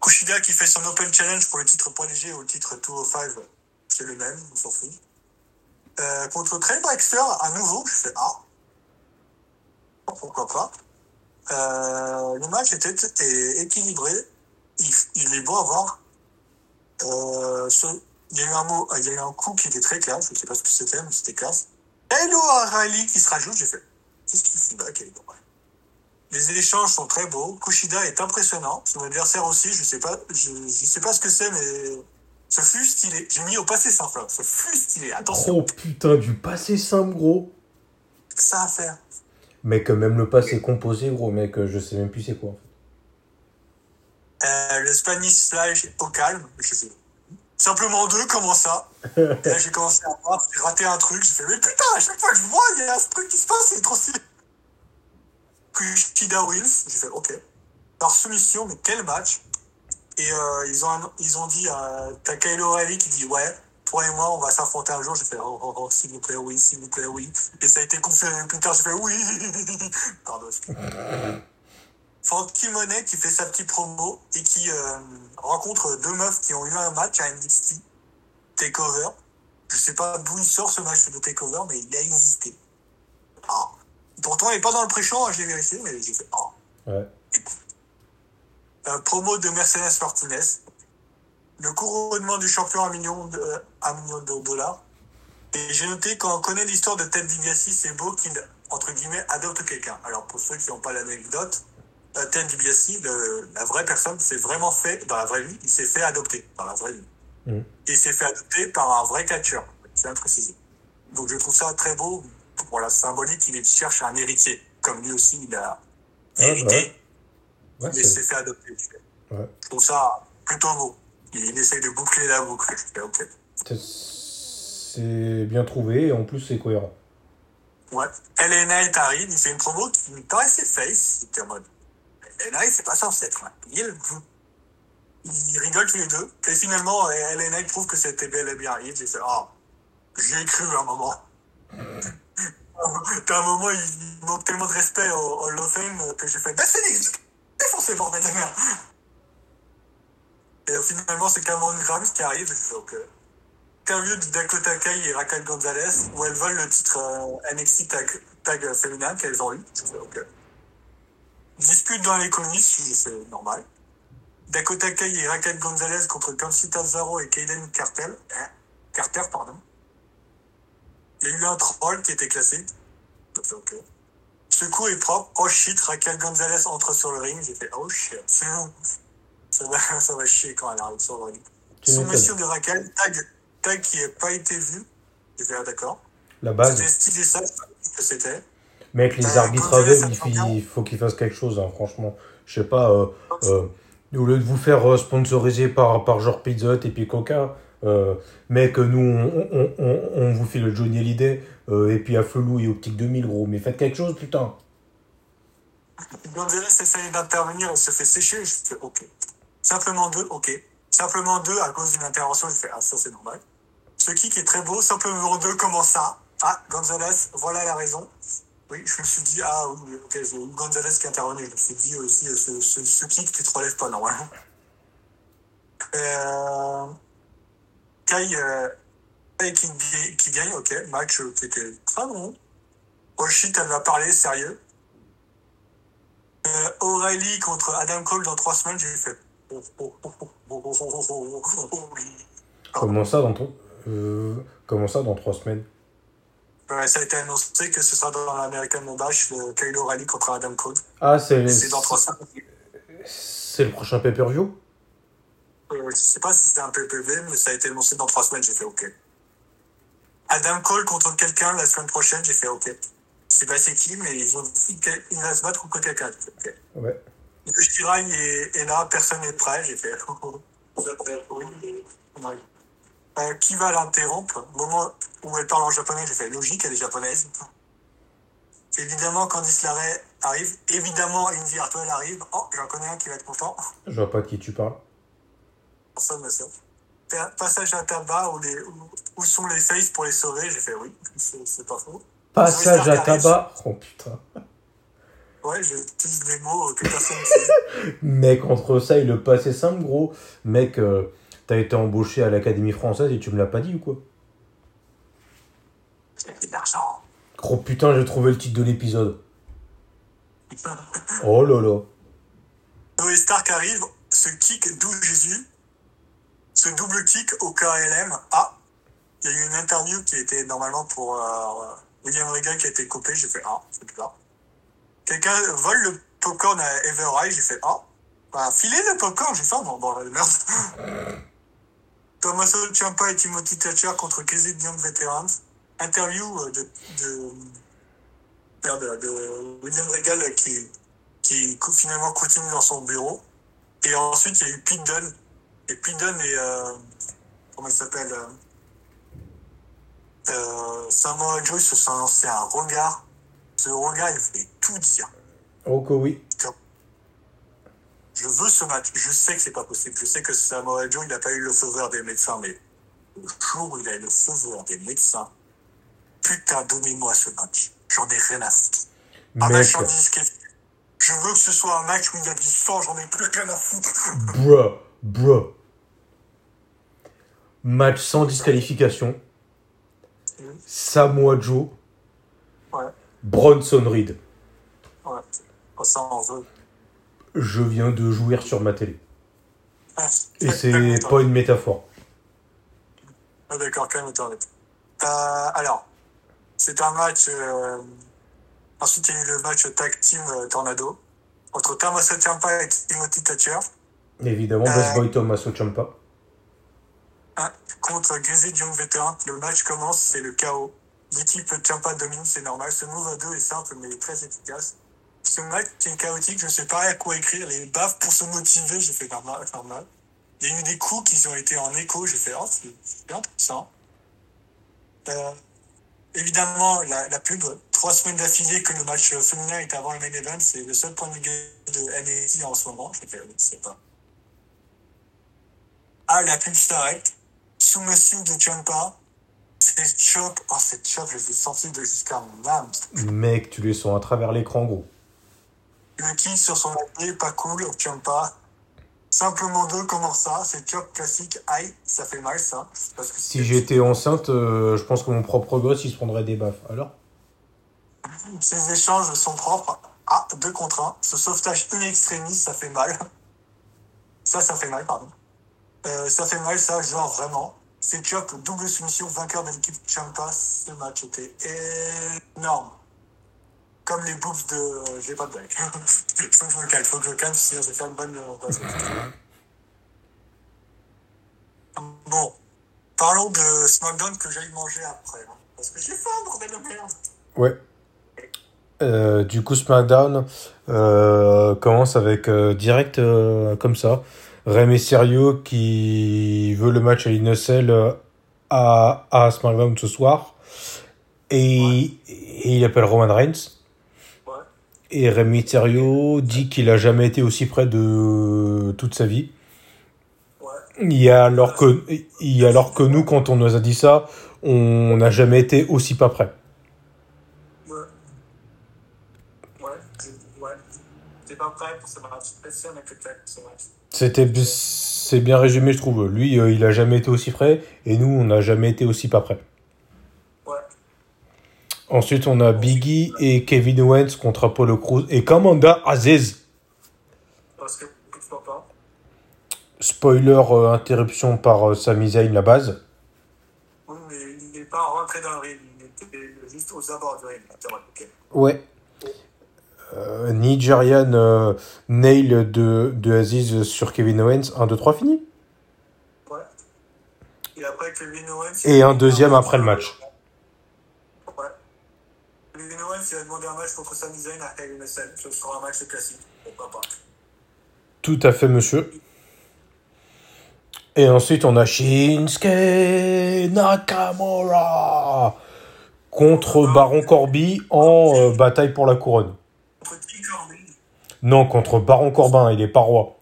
Kushida qui fait son Open Challenge pour le titre point léger ou le titre 205, c'est le même, on s'en fout. Euh, contre Trey Baxter, à nouveau, je fais Ah. Pourquoi pas. Euh, le match était, équilibré. Il, est beau à voir. Il y a eu un il y a eu un coup qui était très classe. Je sais pas ce que c'était, mais c'était classe. Hello O'Reilly qui se rajoute, j'ai fait. Qu'est-ce qu'il fout là, Les échanges sont très beaux. Kushida est impressionnant. Son adversaire aussi, je sais pas, je, je sais pas ce que c'est, mais ce fut stylé. J'ai mis au passé simple. Ce fut stylé. Attention, Oh putain, du passé simple, gros. ça à faire. Mec, même le passé composé, gros, mec, euh, je sais même plus c'est quoi. en fait. Euh, le Spanish Flash au calme. Je fais. Simplement deux, comment ça? Et là, j'ai commencé à voir, j'ai raté un truc. J'ai fait, mais putain, à chaque fois que je vois, il y a ce truc qui se passe, c'est trop stylé. Kushida Wills, j'ai fait, ok. Par soumission, mais quel match Et euh, ils, ont, ils ont dit, euh, t'as Kyle O'Reilly qui dit, ouais, toi et moi, on va s'affronter un jour. J'ai fait, oh, oh, oh, s'il vous plaît, oui, s'il vous plaît, oui. Et ça a été confirmé plus tard, j'ai fait, oui. Pardon. Frankie Monet qui fait sa petite promo et qui euh, rencontre deux meufs qui ont eu un match à NXT Takeover. Je sais pas d'où il sort ce match de Takeover, mais il a existé. Ah. Pourtant, il n'est pas dans le pré-show, hein, je l'ai vérifié, mais j'ai fait ah. Ouais. Euh, promo de Mercedes Martinez. Le couronnement du champion à million de, euh, à million de dollars. Et j'ai noté quand on connaît l'histoire de Ted DiBiase, c'est beau qu'il, entre guillemets, adopte quelqu'un. Alors pour ceux qui n'ont pas l'anecdote, Ted DiBiase, la vraie personne, s'est vraiment fait, dans la vraie vie, il s'est fait adopter, dans la vraie vie. Et il s'est fait adopter par un vrai catcheur, c'est à préciser. Donc je trouve ça très beau, pour la symbolique, il cherche un héritier, comme lui aussi, il a Ouais, hérité ouais. Ouais, mais s'est fait adopter. Je trouve ça plutôt beau. Il, essaye de boucler la boucle. C'est bien trouvé et en plus c'est cohérent. Ouais. LA Knight arrive, il fait une promo qui me paraissait face. C'était en mode. Knight, c'est pas censé être un heel. Ils rigolent tous les deux. Et finalement, LA Knight prouve que c'était bel et bien. J'ai fait, ah, j'y ai cru un moment. T'as un moment, il manque tellement de respect au Hall of Fame que j'ai fait, bah c'est les défoncé, bordel de merde. Et euh, finalement, c'est Cameron Grimes qui arrive. Donc, euh, de Dakota Kai et Raquel Gonzalez où elles veulent le titre euh, NXT tag, tag féminin qu'elles ont eu. Ok. Dispute dans les coulisses, c'est normal. Dakota Kai et Raquel Gonzalez contre Conchita Zaro et Kaden Carter. Hein Carter, pardon. Il y a eu un troll qui était classé. Ok. Ce coup est propre. Oh shit, Raquel Gonzalez entre sur le ring. J'ai fait oh shit. Ça va, ça va chier quand elle arrive sur le ring. Soumission de Raquel, tag, tag qui n'a pas été vu. J'ai fait ah d'accord. La base. C'était stylé ça, je sais pas ce que c'était. Mec, les arbitres aveugles, il, faut- il qu'ils fassent quelque chose, hein, franchement. Je sais pas, euh, euh, au lieu de vous faire euh, sponsoriser par, par genre Pizza et puis Coca, Euh, mec, nous, on, on, on, on vous fait le Johnny Hallyday, et puis à Felou et Optique 2000, gros. Mais faites quelque chose, putain. Gonzalez essaye d'intervenir et se fait sécher. Je fais OK. Simplement deux, OK. Simplement deux à cause d'une intervention. Je fais Ah, ça, c'est normal. Ce kick est très beau. Simplement numéro 2, comment ça? Ah, Gonzalez, voilà la raison. Oui, je me suis dit, ah oui, ok, j'ai eu Gonzalez qui intervenait. Je me suis dit aussi, ce, ce, ce kick, tu te relèves pas normalement. Kai, Kai qui, qui, gagne, ok, match qui était très bon. Oshit, elle va parler, sérieux. Euh, O'Reilly contre Adam Cole dans trois semaines, j'ai fait. Comment ça dans, euh, comment ça dans trois semaines Ouais, ça a été annoncé que ce sera dans l'American Bash, le Kyle O'Reilly contre Adam Cole. Ah, c'est C'est dans trois semaines. c'est le prochain pay-per-view? Euh, je sais pas si c'est un PPV, mais ça a été annoncé dans trois semaines, j'ai fait OK. Adam Cole contre quelqu'un la semaine prochaine, j'ai fait OK. Je sais pas c'est qui, mais ils ont dit qu'il va se battre contre quelqu'un. j'ai fait, OK. Ouais. Le Shirai est, est là, personne n'est prêt, j'ai fait. Euh, qui va l'interrompre Au moment où elle parle en japonais, j'ai fait logique, elle est japonaise. Évidemment, Candice Larray arrive. Évidemment, Indy Hartwell arrive. Oh, j'en connais un qui va être content. Je vois pas de qui tu parles. Personne Passage à tabac où, les, où, où sont les faces pour les sauver J'ai fait oui, c'est pas faux. Passage à tabac Oh putain. Ouais, j'utilise des mots que personne ne sait. Mec, entre ça et le passé simple, gros, mec, euh, t'as été embauché à l'Académie française et tu me l'as pas dit ou quoi C'est de l'argent. Gros putain, j'ai trouvé le titre de l'épisode. Oh là là. Zoé Stark arrive, ce kick d'où Jésus, ce double kick au KLM. Ah, il y a eu une interview qui était normalement pour euh, William Regal qui a été coupée. J'ai fait ah, c'est bizarre. Quelqu'un vole le popcorn à Evereye. J'ai fait ah, bah, filez le popcorn. J'ai fait bon, bon, merde. Tommaso Ciampa et Timothy Thatcher contre Casey Young Veterans. Interview euh, de, de, de William Regal qui, qui co- finalement continue dans son bureau. Et ensuite, il y a eu Dunne. Et Dunne et. Euh, comment il s'appelle euh, euh, Samoa Joe se sont lancés un regard. Ce regard, il voulait tout dire. Oh que oui. Je veux ce match. Je sais que c'est pas possible. Je sais que Samoa Joe, il n'a pas eu le vert des médecins, mais le jour où il a eu le vert des médecins, putain, donnez-moi ce match. J'en ai rien à foutre. Un match en. Je veux que ce soit un match où il y a du sang, j'en ai plus rien à foutre. bruh, bruh. Match sans disqualification. Samoa Joe, Ouais, Bronson Reed. ouais. Oh, ça en veut. Je viens de jouir sur ma télé. Ah, Et c'est pas une métaphore. Ah, D'accord, calme-toi. arrête. Euh, alors, c'est un match. euh, Ensuite, il y a eu le match tag team euh, Tornado entre Tommaso Ciampa et Timothy Thatcher Évidemment, Euh. Boss Boy Tommaso Ciampa. hein, contre Grizzly Young Veteran. Le match commence, c'est le chaos. L'équipe Ciampa domine, c'est normal. Ce move à deux est simple, mais très efficace. Ce match est chaotique, je sais pas à quoi écrire. Les baffes pour se motiver, j'ai fait normal. normal. Il y a eu des coups qui ont été en écho, j'ai fait, oh, c'est c'est intéressant. Euh, évidemment, la, pub, trois semaines d'affilée que le match féminin est avant le main event, c'est le seul point négatif de NXT en ce moment. J'ai fait, oui, c'est pas. Ah, la pub s'arrête. Soumission de Ciampa. Cette chope, oh, cette chope, je l'ai senti de jusqu'à mon âme. Mec, tu les sens à travers l'écran, gros. Le kill sur son pied, pas cool, Ciampa. Simplement deux, comment ça? C'est chop classique, aïe, ça fait mal ça. Parce que Si j'étais enceinte, euh, je pense que mon propre gosse, il se prendrait des baffes. Alors? Ces échanges sont propres. Ah, deux contre un. Ce sauvetage in extremis, ça fait mal. Ça, ça fait mal, pardon. Euh, ça fait mal, ça, genre vraiment. C'est Chop, double soumission, vainqueur de l'équipe Champa. Ce match était énorme. Comme les bouffes de. euh, J'ai pas de blague. faut que je me calme, faut que je me calme, sinon je vais faire une bonne. euh. Bon. Parlons de SmackDown que j'aille manger après. hein. Parce que j'ai faim, bordel de merde. Ouais. Euh, du coup, SmackDown euh, commence avec euh, direct comme ça. Rey Mysterio qui veut le match à l'Innocel à, à SmackDown ce soir. Et, et il appelle Roman Reigns. Et Rey Mysterio dit qu'il a jamais été aussi près de toute sa vie. Ouais. Il y a alors que, il y a alors que nous, quand on nous a dit ça, on n'a jamais été aussi pas près. C'était, c'est bien résumé, je trouve. Lui, euh, il a jamais été aussi près, et nous, on n'a jamais été aussi pas près. Ensuite, on a Biggie et Kevin Owens contre Apollo Crews et Commander Aziz. Parce que pourquoi pas. Spoiler, euh, interruption par euh, Sami Zayn, la base. Oui, mais il n'est pas rentré dans le ring. Il était juste aux abords du ring. Ouais. Euh, Nigerian euh, nail de, de Aziz sur Kevin Owens. 1, 2, 3, fini. Ouais. Et après, Kevin Owens. Et un deuxième après le match. Ouais. A demandé un match contre Sami Zayn à. Ce sera un match classique. Pourquoi pas. Tout à fait, monsieur. Et ensuite, on a Shinsuke Nakamura contre Baron Corby en euh, bataille pour la couronne. Contre qui Corbin Non, contre Baron Corbin, il est pas roi.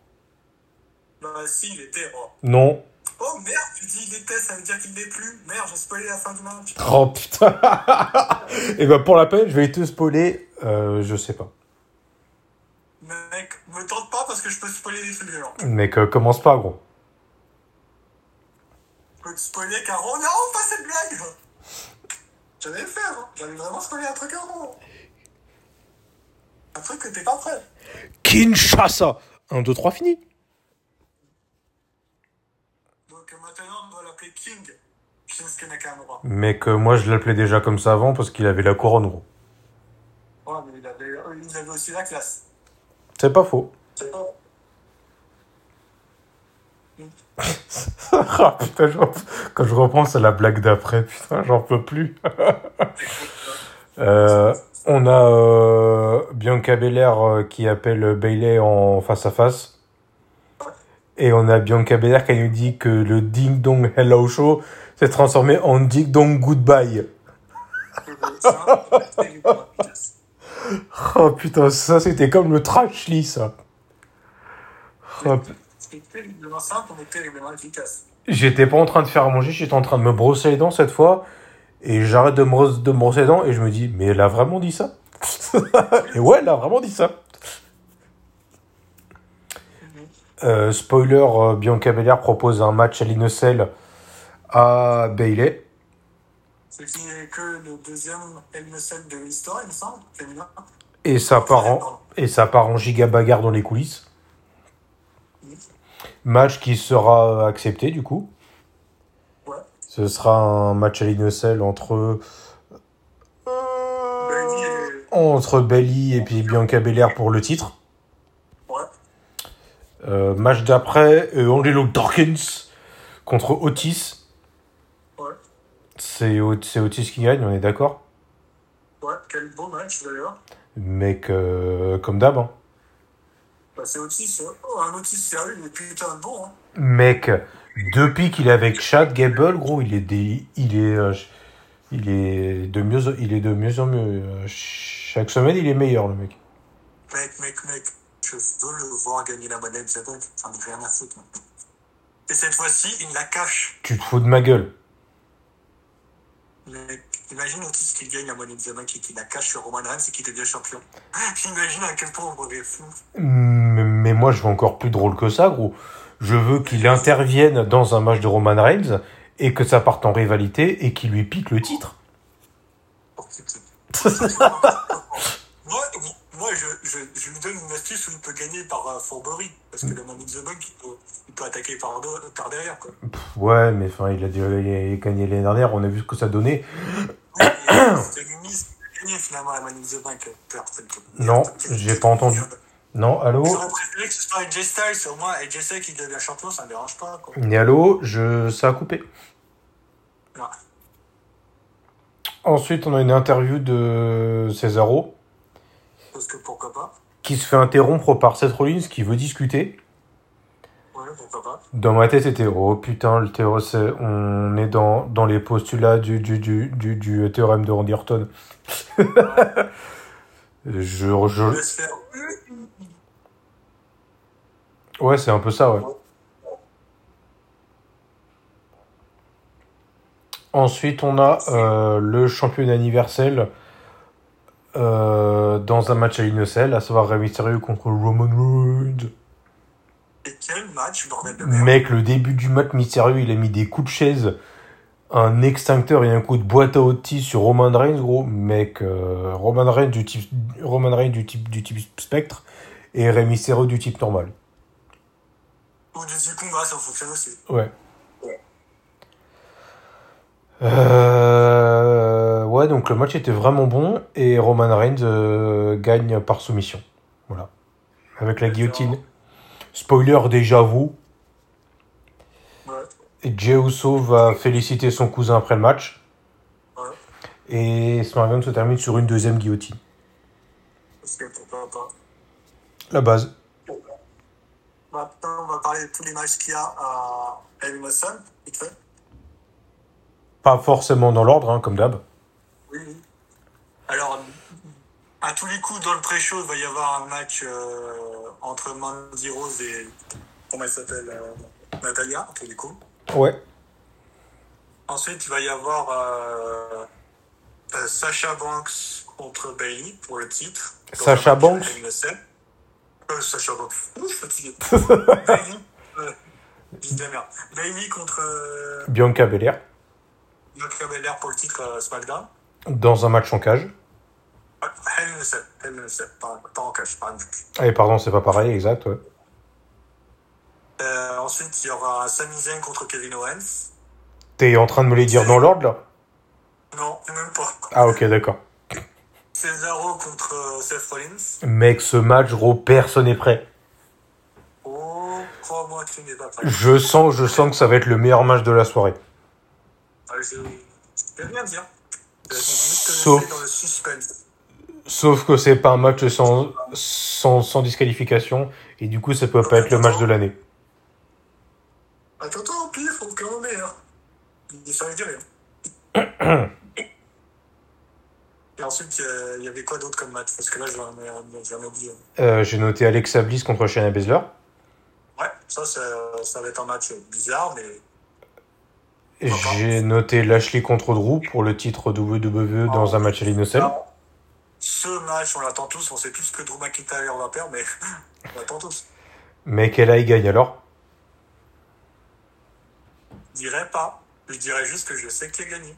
Bah, si, il était roi. Non. Oh merde, tu dis il était, ça veut dire qu'il n'est plus. Merde, j'ai spoilé la fin du match. Oh putain. Et ben pour la peine, je vais te spoiler. Euh, je sais pas. Mec, me tente pas parce que je peux spoiler des trucs violents. Mec, euh, commence pas, gros. Je peux te spoiler car oh non, pas cette blague J'allais le faire, hein. J'allais vraiment spoiler un truc avant. Un truc que t'es pas prêt. Kinshasa 1, 2, 3, fini. Donc euh, maintenant, on doit l'appeler King. Shinsuke Nakamura. Mec, euh, moi je l'appelais déjà comme ça avant parce qu'il avait la couronne, gros. Ouais, mais il avait, euh, il avait aussi la classe. C'est pas faux. C'est pas. ah putain, je quand je repense à la blague d'après, putain, j'en peux plus. Euh, on a euh, Bianca Belair euh, qui appelle Bailey en face à face. Et on a Bianca Belair qui nous dit que le Ding Dong Hello Show s'est transformé en Ding Dong Goodbye. Oh putain, ça c'était comme le trashly ça. Oh. J'étais pas en train de faire à manger, j'étais en train de me brosser les dents cette fois. Et j'arrête de me, brosse- de me brosser les dents et je me dis, mais elle a vraiment dit ça? Et ouais, elle a vraiment dit ça. Euh, spoiler, euh, Bianca Belair propose un match à l'Innocel à Bailey. Ce qui est que le deuxième Elmecel de l'histoire, il me semble, féminin. Et ça part en, et ça part en giga bagarre dans les coulisses. Match qui sera accepté du coup. Ouais. Ce sera un match à l'Innocel entre Bailey et- entre Bailey et puis Bianca Belair pour le titre. Euh, match d'après, euh, Angelo Dawkins contre Otis. Ouais. C'est Ot- c'est Otis qui gagne, on est d'accord? Ouais, quel beau match d'ailleurs. Mec, euh, comme d'hab. hein. Bah, c'est Otis, oh, un Otis sérieux, il est putain de bon. Hein. Mec, depuis qu'il est avec Chad Gable, gros, il est des, il est, euh, il est de mieux, il est de mieux en mieux. Euh, Chaque semaine, il est meilleur, le mec. Mec, mec, mec, je veux le voir gagner la monnaie de Zabek, j'en ai rien à foutre. Et cette fois-ci, il la cache. Tu te fous de ma gueule. Mec, imagine Otis qui gagne la monnaie de Zabek et qui la cache sur Roman Reigns et qui devient champion. Imagine à quel point on est fou. Mais mais moi, je veux encore plus drôle que ça, gros. Je veux qu'il intervienne dans un match de Roman Reigns et que ça parte en rivalité et qu'il lui pique le titre. moi, moi je, lui donne une astuce où il peut gagner par euh, fourberie. Parce que le Money in the Bank, il peut, il peut attaquer par, de- par derrière. Quoi. Ouais, mais enfin, il a déjà gagné l'année dernière, on a vu ce que ça donnait. Oui, mais finalement la the. Non, j'ai pas entendu. Non, allô J'aurais préféré que ce soit AJ Styles, au moins AJ Styles qui devient champion, ça me dérange pas. Quoi. Et allô, je... ça a coupé. Non. Ensuite, on a une interview de Cesaro que pourquoi pas. qui se fait interrompre par Seth Rollins qui veut discuter. Ouais, pourquoi pas. Dans ma tête, c'était oh putain, le théorème, c'est- on est dans, dans les postulats du, du, du, du, du théorème de Randy Orton. je, Je ouais, c'est un peu ça, ouais. Ensuite, on a euh, le championnat universel euh, dans un match à l'innocel, à savoir Rey Mysterio contre Roman Reigns. Et quel match, bordel de merde. Mec, le début du match, Mysterio, il a mis des coups de chaise, un extincteur et un coup de boîte à outils sur Roman Reigns, gros. Mec, euh, Roman Reigns du type, Roman Reigns du type, du type spectre et Rey Mysterio du type normal. Ou du Zikunga, ça fonctionne aussi. Ouais. Euh, ouais, donc le match était vraiment bon et Roman Reigns euh, gagne par soumission. Voilà. Avec la guillotine. Spoiler déjà vous. Ouais. Et Jey Uso va féliciter son cousin après le match. Ouais. Et SmackDown se termine sur une deuxième guillotine. La base. Maintenant, on va parler de tous les matchs qu'il y a à Elimination, vite fait. Pas forcément dans l'ordre, hein, comme d'hab. Oui, oui. Alors, à tous les coups, dans le pré-show, il va y avoir un match euh, entre Mandy Rose et. Comment elle s'appelle euh, Natalia, à tous les coups. Ouais. Ensuite, il va y avoir euh, euh, Sacha Banks contre Bailey pour le titre. Sacha Banks. Euh, Sacha Banks. Ouh, je suis fatigué. Bailey. Euh. Bailey contre Bianca Belair. Bianca Belair pour le titre SmackDown. Dans un match en cage. Ah, et pardon, c'est pas pareil, exact, ouais. Euh, ensuite, il y aura Sami Zayn contre Kevin Owens. T'es en train de me les dire dans l'ordre, là? Non, même pas. Ah, ok, d'accord. Cesaro contre euh, Seth Rollins. Mec, ce match, gros, personne n'est prêt. Oh, crois-moi, tu n'es pas prêt. Je sens, je sens que ça va être le meilleur match de la soirée. Ah, je je peux rien dire. Je juste Sauf- laisser dans le suspense. Sauf que c'est pas un match sans, sans, sans disqualification, et du coup, ça peut pas être le match de l'année. Attends, attends, pire, faut que l'on meilleur. Ça veut dire rien. Et ensuite, euh, il y avait quoi d'autre comme match? Parce que là, j'en ai, j'en ai oublié. Euh, J'ai noté Alexa Bliss contre Shayna Baszler. Ouais, ça, ça, ça va être un match bizarre, mais J'ai noté Lashley contre Drew pour le titre WWE dans un match à l'innocel. Ah, ce match, on l'attend tous. On sait tous que Drew McIntyre va perdre, mais on l'attend tous. Mais quelle il gagne alors? Je dirais pas. Je dirais juste que je sais qui a gagné.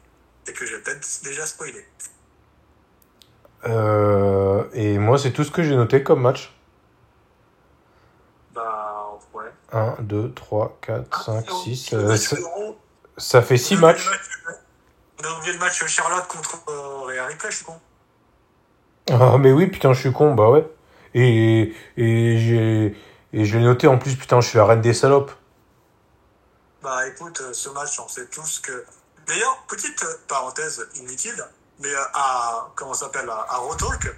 Et que j'ai peut-être déjà spoilé. euh, Et moi, c'est tout ce que j'ai noté comme match. Bah, ouais. 1, 2, 3, 4, 5, 6. Le euh, match Raw, ça fait 6 on a oublié matchs. On a oublié le match Charlotte contre euh, Rhea Ripley, je suis con. Ah, mais oui, putain, je suis con, bah ouais. Et, et j'ai et je l'ai noté en plus, putain, je suis la reine des salopes. Bah écoute, euh, ce match, on sait tous que. D'ailleurs, petite euh, parenthèse inutile, mais euh, à. Comment s'appelle À, à Raw Talk,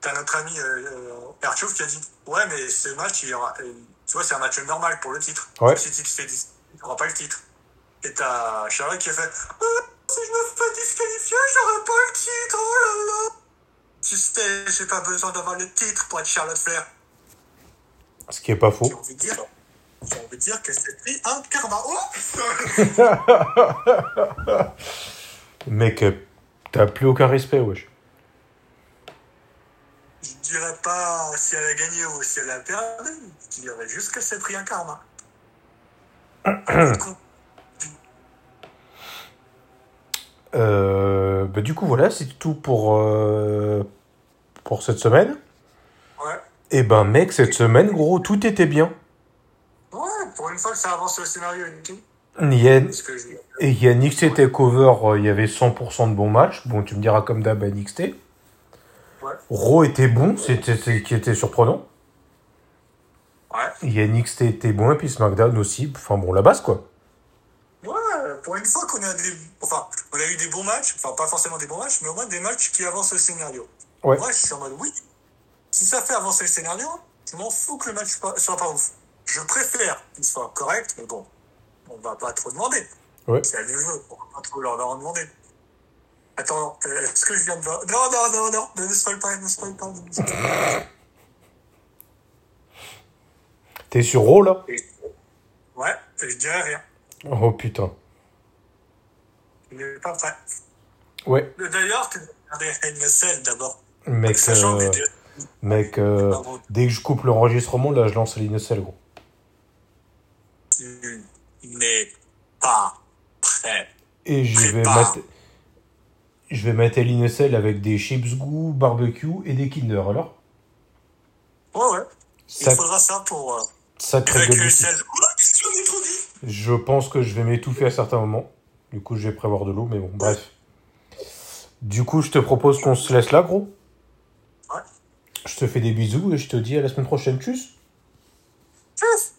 t'as notre ami euh, euh, qui a dit Ouais, mais ce match, il y aura. euh, tu vois, c'est un match normal pour le titre. Ouais. Si tu te fais dis- tu n'auras pas le titre. Et t'as Charlotte qui a fait Euh, Si je me fais disqualifier, j'aurai pas le titre, oh là là Tu sais, j'ai pas besoin d'avoir le titre pour être Charlotte Flair. Ce qui est pas faux. J'ai envie de dire. J'ai envie de dire que c'est pris un karma. Oh Mec, euh, t'as plus aucun respect, wesh. Je dirais pas si elle a gagné ou si elle a perdu. Je dirais juste que c'est pris un karma. Euh, bah, du coup, voilà, c'est tout pour, euh, pour cette semaine. ouais. Et ben, mec, cette semaine, gros, tout était bien. Ouais, pour une fois que ça avance le scénario et tout. Il y a, Parce que je- et il y a NXT Takeover, euh, il y avait 100% de bons matchs. Bon, tu me diras comme d'hab à NXT. Ouais. Raw était bon, c'était ce qui était surprenant. Ouais. Il y a NXT était bon, et puis SmackDown aussi. Enfin bon, la base, quoi. Pour une fois qu'on a des. Enfin, on a eu des bons matchs. Enfin, pas forcément des bons matchs, mais au moins des matchs qui avancent le scénario. Ouais. Moi, je suis en mode oui. Si ça fait avancer le scénario, je m'en fous que le match soit- pas ouf. Je préfère qu'il soit correct, mais bon, on va pas trop demander. Ouais. C'est à du jeu, on va pas trop leur en demander. Attends, euh, est-ce que je viens de voir Non, non, non, non, ne spoil pas, ne pas. spoil pas. T'es sur Raw là? Ouais, je dirais rien. Oh putain. Il n'est pas prêt. Ouais, D'ailleurs, NSL d'abord. mec, Sachant euh, mec euh, dès que je coupe l'enregistrement, là je lance l'INSL gros. tu n'es pas prêt. Et je vais mettre. Je vais mettre l'INSL avec des chips goût, barbecue et des Kinder alors. Ouais, ouais. Il Sac- faudra ça pour. Euh, Sacré dit? Je pense que je vais m'étouffer à certains moments. Du coup, je vais prévoir de l'eau, mais bon, bref. Du coup, je te propose qu'on se laisse là, gros. Ouais. Je te fais des bisous et je te dis à la semaine prochaine. Tchuss Tchuss